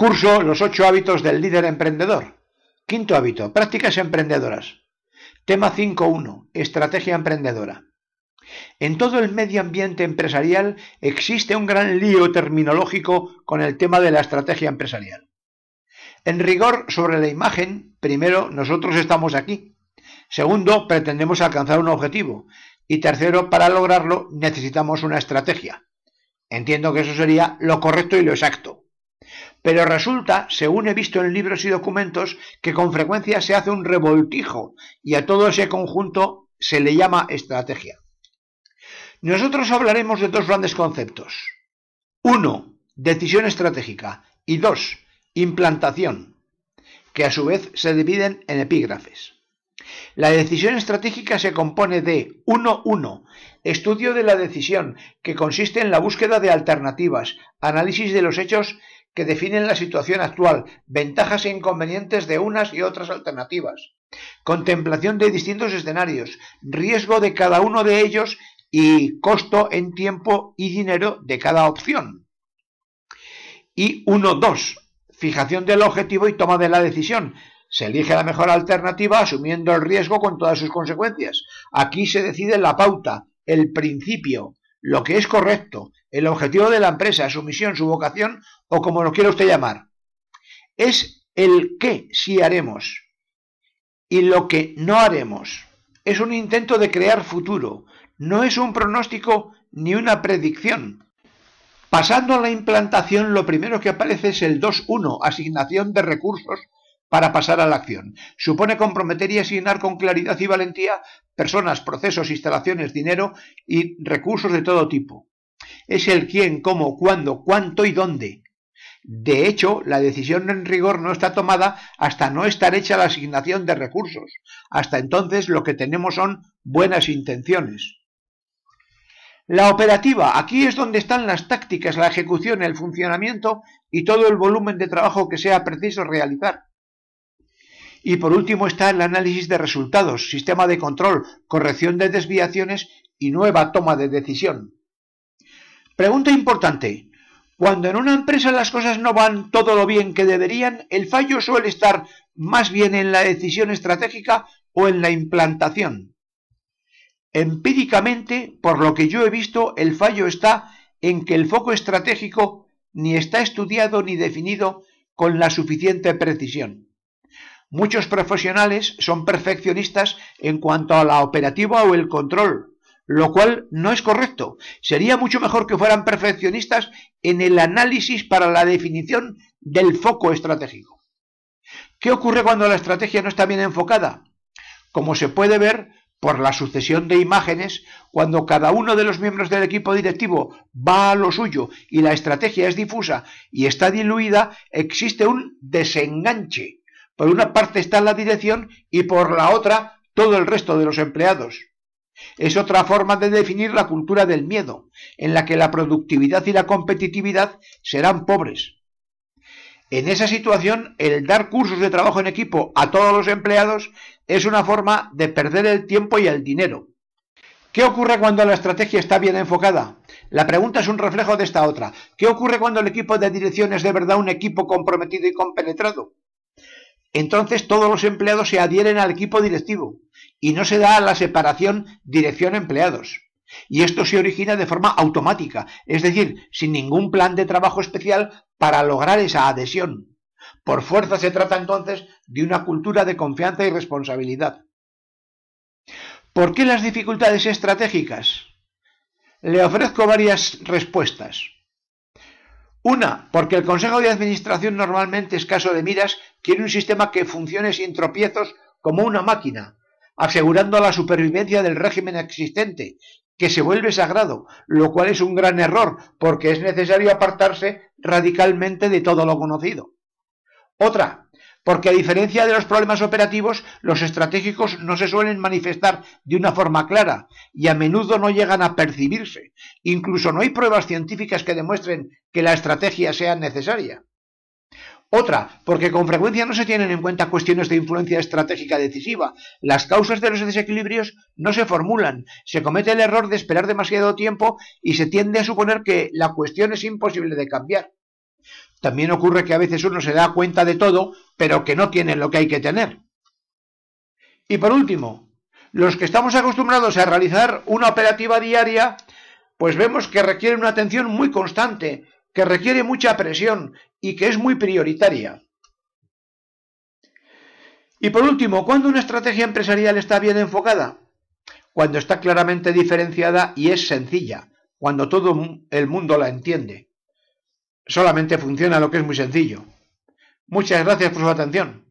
Curso Los ocho hábitos del líder emprendedor. Quinto hábito, prácticas emprendedoras. Tema 5.1, estrategia emprendedora. En todo el medio ambiente empresarial existe un gran lío terminológico con el tema de la estrategia empresarial. En rigor sobre la imagen, primero, nosotros estamos aquí. Segundo, pretendemos alcanzar un objetivo. Y tercero, para lograrlo necesitamos una estrategia. Entiendo que eso sería lo correcto y lo exacto. Pero resulta, según he visto en libros y documentos, que con frecuencia se hace un revoltijo y a todo ese conjunto se le llama estrategia. Nosotros hablaremos de dos grandes conceptos. Uno, decisión estratégica y dos, implantación, que a su vez se dividen en epígrafes. La decisión estratégica se compone de 1.1. Estudio de la decisión, que consiste en la búsqueda de alternativas, análisis de los hechos que definen la situación actual, ventajas e inconvenientes de unas y otras alternativas, contemplación de distintos escenarios, riesgo de cada uno de ellos y costo en tiempo y dinero de cada opción. Y 1.2. Fijación del objetivo y toma de la decisión. Se elige la mejor alternativa asumiendo el riesgo con todas sus consecuencias. Aquí se decide la pauta, el principio, lo que es correcto, el objetivo de la empresa, su misión, su vocación o como lo quiera usted llamar. Es el qué sí haremos y lo que no haremos. Es un intento de crear futuro, no es un pronóstico ni una predicción. Pasando a la implantación, lo primero que aparece es el 2.1, asignación de recursos para pasar a la acción. Supone comprometer y asignar con claridad y valentía personas, procesos, instalaciones, dinero y recursos de todo tipo. Es el quién, cómo, cuándo, cuánto y dónde. De hecho, la decisión en rigor no está tomada hasta no estar hecha la asignación de recursos. Hasta entonces lo que tenemos son buenas intenciones. La operativa, aquí es donde están las tácticas, la ejecución, el funcionamiento y todo el volumen de trabajo que sea preciso realizar. Y por último está el análisis de resultados, sistema de control, corrección de desviaciones y nueva toma de decisión. Pregunta importante. Cuando en una empresa las cosas no van todo lo bien que deberían, el fallo suele estar más bien en la decisión estratégica o en la implantación. Empíricamente, por lo que yo he visto, el fallo está en que el foco estratégico ni está estudiado ni definido con la suficiente precisión. Muchos profesionales son perfeccionistas en cuanto a la operativa o el control, lo cual no es correcto. Sería mucho mejor que fueran perfeccionistas en el análisis para la definición del foco estratégico. ¿Qué ocurre cuando la estrategia no está bien enfocada? Como se puede ver por la sucesión de imágenes, cuando cada uno de los miembros del equipo directivo va a lo suyo y la estrategia es difusa y está diluida, existe un desenganche por una parte está la dirección y por la otra todo el resto de los empleados. Es otra forma de definir la cultura del miedo, en la que la productividad y la competitividad serán pobres. En esa situación, el dar cursos de trabajo en equipo a todos los empleados es una forma de perder el tiempo y el dinero. ¿Qué ocurre cuando la estrategia está bien enfocada? La pregunta es un reflejo de esta otra. ¿Qué ocurre cuando el equipo de dirección es de verdad un equipo comprometido y compenetrado? Entonces todos los empleados se adhieren al equipo directivo y no se da la separación dirección-empleados. Y esto se origina de forma automática, es decir, sin ningún plan de trabajo especial para lograr esa adhesión. Por fuerza se trata entonces de una cultura de confianza y responsabilidad. ¿Por qué las dificultades estratégicas? Le ofrezco varias respuestas. Una, porque el Consejo de Administración normalmente escaso de miras quiere un sistema que funcione sin tropiezos como una máquina, asegurando la supervivencia del régimen existente, que se vuelve sagrado, lo cual es un gran error, porque es necesario apartarse radicalmente de todo lo conocido. Otra, porque a diferencia de los problemas operativos, los estratégicos no se suelen manifestar de una forma clara y a menudo no llegan a percibirse. Incluso no hay pruebas científicas que demuestren que la estrategia sea necesaria. Otra, porque con frecuencia no se tienen en cuenta cuestiones de influencia estratégica decisiva. Las causas de los desequilibrios no se formulan, se comete el error de esperar demasiado tiempo y se tiende a suponer que la cuestión es imposible de cambiar. También ocurre que a veces uno se da cuenta de todo, pero que no tiene lo que hay que tener. Y por último, los que estamos acostumbrados a realizar una operativa diaria, pues vemos que requiere una atención muy constante, que requiere mucha presión y que es muy prioritaria. Y por último, ¿cuándo una estrategia empresarial está bien enfocada? Cuando está claramente diferenciada y es sencilla, cuando todo el mundo la entiende. Solamente funciona lo que es muy sencillo. Muchas gracias por su atención.